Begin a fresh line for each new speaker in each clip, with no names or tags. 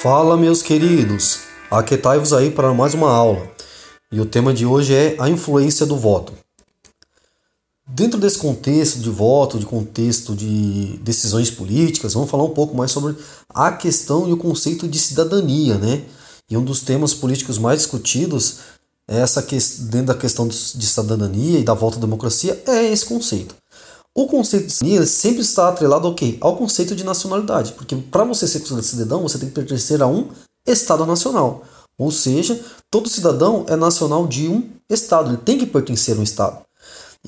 Fala, meus queridos! Aquetai-vos aí para mais uma aula. E o tema de hoje é a influência do voto. Dentro desse contexto de voto, de contexto de decisões políticas, vamos falar um pouco mais sobre a questão e o conceito de cidadania, né? E um dos temas políticos mais discutidos é essa que, dentro da questão de cidadania e da volta à democracia é esse conceito. O conceito de cidadania sempre está atrelado ao quê? Ao conceito de nacionalidade, porque para você ser considerado cidadão, você tem que pertencer a um Estado nacional. Ou seja, todo cidadão é nacional de um Estado, ele tem que pertencer a um Estado.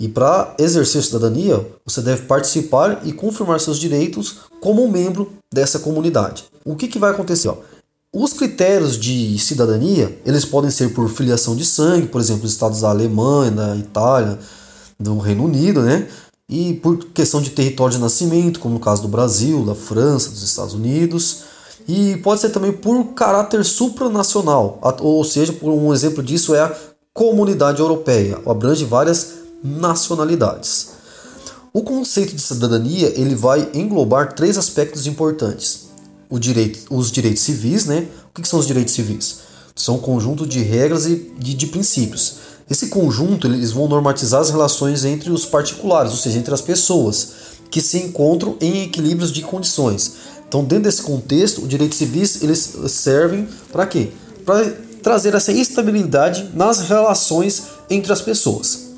E para exercer cidadania, você deve participar e confirmar seus direitos como um membro dessa comunidade. O que, que vai acontecer? Ó? Os critérios de cidadania, eles podem ser por filiação de sangue, por exemplo, os estados da Alemanha, da Itália, do Reino Unido, né? E por questão de território de nascimento, como no caso do Brasil, da França, dos Estados Unidos. E pode ser também por caráter supranacional, ou seja, por um exemplo disso é a Comunidade Europeia, abrange várias nacionalidades. O conceito de cidadania ele vai englobar três aspectos importantes: o direito, os direitos civis, né? O que são os direitos civis? São um conjunto de regras e de, de princípios. Esse conjunto eles vão normatizar as relações entre os particulares, ou seja, entre as pessoas que se encontram em equilíbrios de condições. Então, dentro desse contexto, os direitos civis eles servem para quê? Para trazer essa estabilidade nas relações entre as pessoas.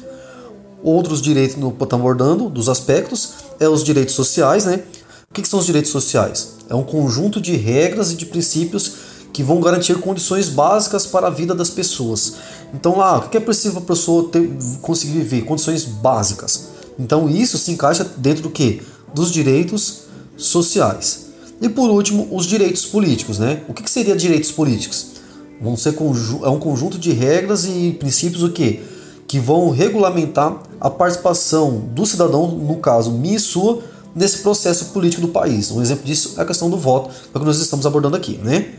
Outros direitos no estamos abordando dos aspectos é os direitos sociais, né? O que são os direitos sociais? É um conjunto de regras e de princípios que vão garantir condições básicas para a vida das pessoas. Então, lá, o que é preciso para a pessoa ter, conseguir viver? Condições básicas. Então, isso se encaixa dentro do que? Dos direitos sociais. E por último, os direitos políticos, né? O que, que seria direitos políticos? Vão ser é um conjunto de regras e princípios o quê? Que vão regulamentar a participação do cidadão, no caso, minha e sua, nesse processo político do país. Um exemplo disso é a questão do voto, é que nós estamos abordando aqui, né?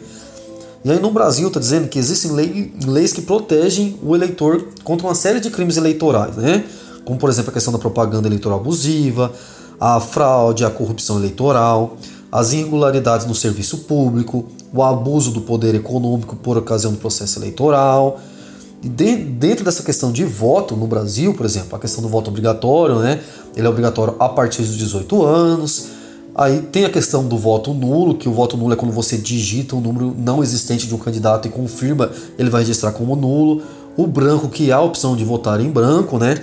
E aí no Brasil está dizendo que existem lei, leis que protegem o eleitor contra uma série de crimes eleitorais, né? Como por exemplo a questão da propaganda eleitoral abusiva, a fraude, a corrupção eleitoral, as irregularidades no serviço público, o abuso do poder econômico por ocasião do processo eleitoral. E de, dentro dessa questão de voto no Brasil, por exemplo, a questão do voto obrigatório, né? Ele é obrigatório a partir dos 18 anos. Aí tem a questão do voto nulo, que o voto nulo é quando você digita um número não existente de um candidato e confirma, ele vai registrar como nulo. O branco, que é a opção de votar em branco, né?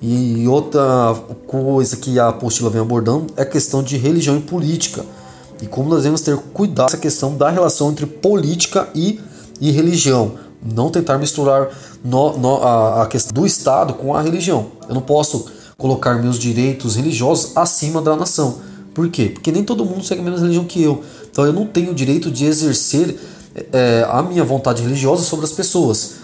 E outra coisa que a apostila vem abordando é a questão de religião e política e como nós devemos ter cuidado essa questão da relação entre política e, e religião. Não tentar misturar no, no, a, a questão do Estado com a religião. Eu não posso colocar meus direitos religiosos acima da nação. Por quê? Porque nem todo mundo segue a mesma religião que eu. Então eu não tenho o direito de exercer é, a minha vontade religiosa sobre as pessoas.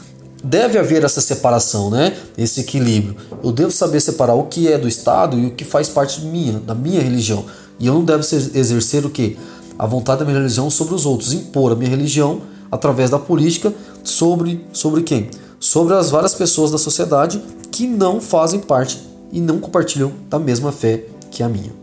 Deve haver essa separação, né? Esse equilíbrio. Eu devo saber separar o que é do Estado e o que faz parte minha, da minha religião. E eu não devo exercer o que? A vontade da minha religião sobre os outros, impor a minha religião através da política sobre, sobre quem? Sobre as várias pessoas da sociedade que não fazem parte e não compartilham da mesma fé que a minha.